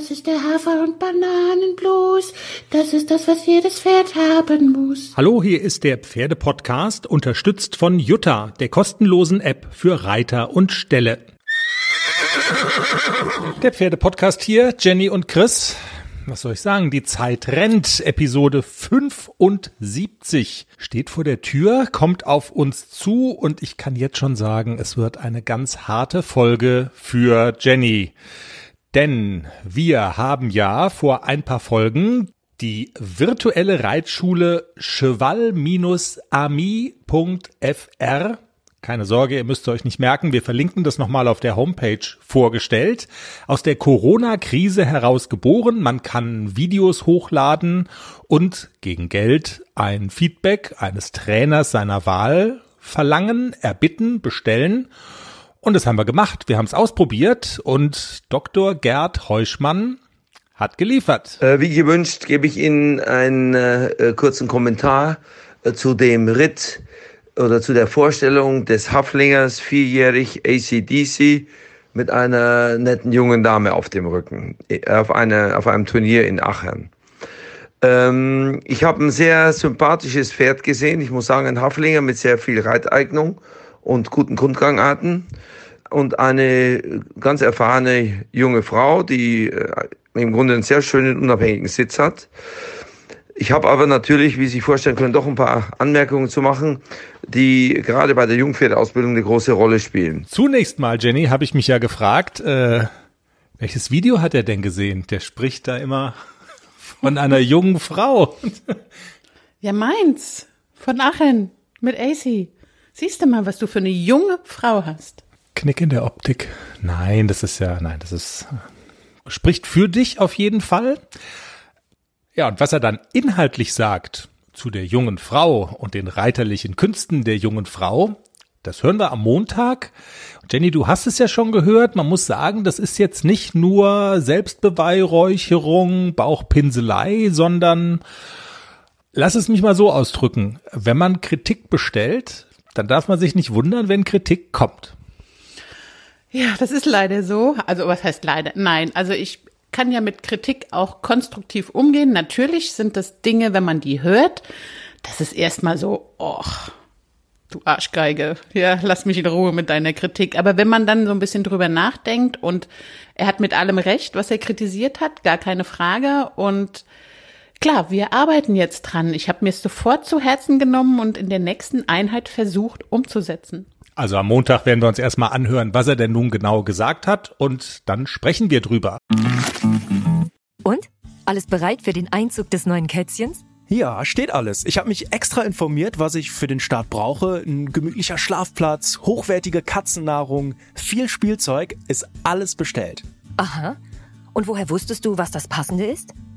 Das ist der Hafer- und Bananenblues. Das ist das, was jedes Pferd haben muss. Hallo, hier ist der Pferdepodcast, unterstützt von Jutta, der kostenlosen App für Reiter und Ställe. Der Pferdepodcast hier, Jenny und Chris. Was soll ich sagen? Die Zeit rennt. Episode 75 steht vor der Tür, kommt auf uns zu und ich kann jetzt schon sagen, es wird eine ganz harte Folge für Jenny. Denn wir haben ja vor ein paar Folgen die virtuelle Reitschule cheval-ami.fr keine Sorge, ihr müsst euch nicht merken, wir verlinken das nochmal auf der Homepage vorgestellt. Aus der Corona-Krise heraus geboren, man kann Videos hochladen und gegen Geld ein Feedback eines Trainers seiner Wahl verlangen, erbitten, bestellen. Und das haben wir gemacht. Wir haben es ausprobiert und Dr. Gerd Heuschmann hat geliefert. Äh, wie gewünscht gebe ich Ihnen einen äh, kurzen Kommentar äh, zu dem Ritt oder zu der Vorstellung des Haflingers, vierjährig ACDC, mit einer netten jungen Dame auf dem Rücken, auf, eine, auf einem Turnier in Aachen. Ähm, ich habe ein sehr sympathisches Pferd gesehen. Ich muss sagen, ein Haflinger mit sehr viel Reiteignung und guten Grundgangarten und eine ganz erfahrene junge Frau, die äh, im Grunde einen sehr schönen, unabhängigen Sitz hat. Ich habe aber natürlich, wie Sie sich vorstellen können, doch ein paar Anmerkungen zu machen, die gerade bei der Jungpferdeausbildung eine große Rolle spielen. Zunächst mal, Jenny, habe ich mich ja gefragt, äh, welches Video hat er denn gesehen? Der spricht da immer von einer jungen Frau. ja, meins. Von Aachen. Mit AC. Siehst du mal, was du für eine junge Frau hast. Knick in der Optik. Nein, das ist ja, nein, das ist, spricht für dich auf jeden Fall. Ja, und was er dann inhaltlich sagt zu der jungen Frau und den reiterlichen Künsten der jungen Frau, das hören wir am Montag. Jenny, du hast es ja schon gehört. Man muss sagen, das ist jetzt nicht nur Selbstbeweihräucherung, Bauchpinselei, sondern lass es mich mal so ausdrücken. Wenn man Kritik bestellt, dann darf man sich nicht wundern, wenn Kritik kommt. Ja, das ist leider so. Also was heißt leider? Nein, also ich kann ja mit Kritik auch konstruktiv umgehen. Natürlich sind das Dinge, wenn man die hört, das ist erstmal so, och, du Arschgeige, ja, lass mich in Ruhe mit deiner Kritik. Aber wenn man dann so ein bisschen drüber nachdenkt und er hat mit allem recht, was er kritisiert hat, gar keine Frage und Klar, wir arbeiten jetzt dran. Ich habe mir es sofort zu Herzen genommen und in der nächsten Einheit versucht umzusetzen. Also am Montag werden wir uns erstmal anhören, was er denn nun genau gesagt hat und dann sprechen wir drüber. Und? Alles bereit für den Einzug des neuen Kätzchens? Ja, steht alles. Ich habe mich extra informiert, was ich für den Start brauche. Ein gemütlicher Schlafplatz, hochwertige Katzennahrung, viel Spielzeug, ist alles bestellt. Aha. Und woher wusstest du, was das Passende ist?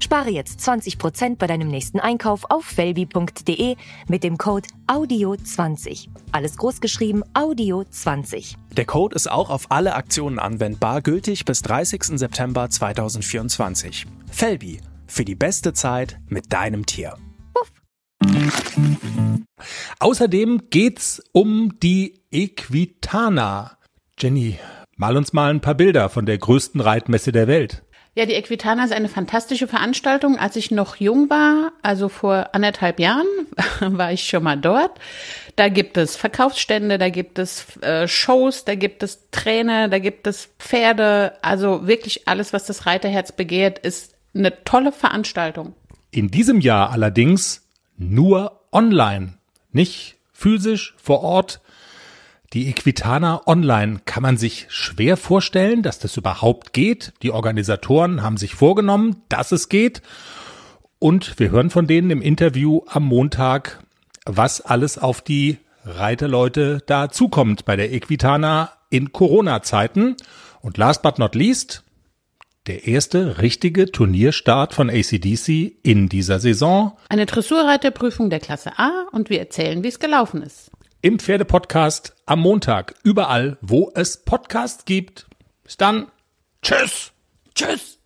Spare jetzt 20% bei deinem nächsten Einkauf auf felbi.de mit dem Code AUDIO20. Alles großgeschrieben AUDIO20. Der Code ist auch auf alle Aktionen anwendbar, gültig bis 30. September 2024. Felbi, für die beste Zeit mit deinem Tier. Puff. Außerdem geht's um die Equitana. Jenny, mal uns mal ein paar Bilder von der größten Reitmesse der Welt. Ja, die Equitana ist eine fantastische Veranstaltung. Als ich noch jung war, also vor anderthalb Jahren, war ich schon mal dort. Da gibt es Verkaufsstände, da gibt es äh, Shows, da gibt es Trainer, da gibt es Pferde. Also wirklich alles, was das Reiterherz begehrt, ist eine tolle Veranstaltung. In diesem Jahr allerdings nur online, nicht physisch vor Ort. Die Equitana Online kann man sich schwer vorstellen, dass das überhaupt geht. Die Organisatoren haben sich vorgenommen, dass es geht. Und wir hören von denen im Interview am Montag, was alles auf die Reiterleute da zukommt bei der Equitana in Corona-Zeiten. Und last but not least, der erste richtige Turnierstart von ACDC in dieser Saison. Eine Dressurreiterprüfung der Klasse A und wir erzählen, wie es gelaufen ist. Im Pferdepodcast am Montag, überall, wo es Podcasts gibt. Bis dann. Tschüss. Tschüss.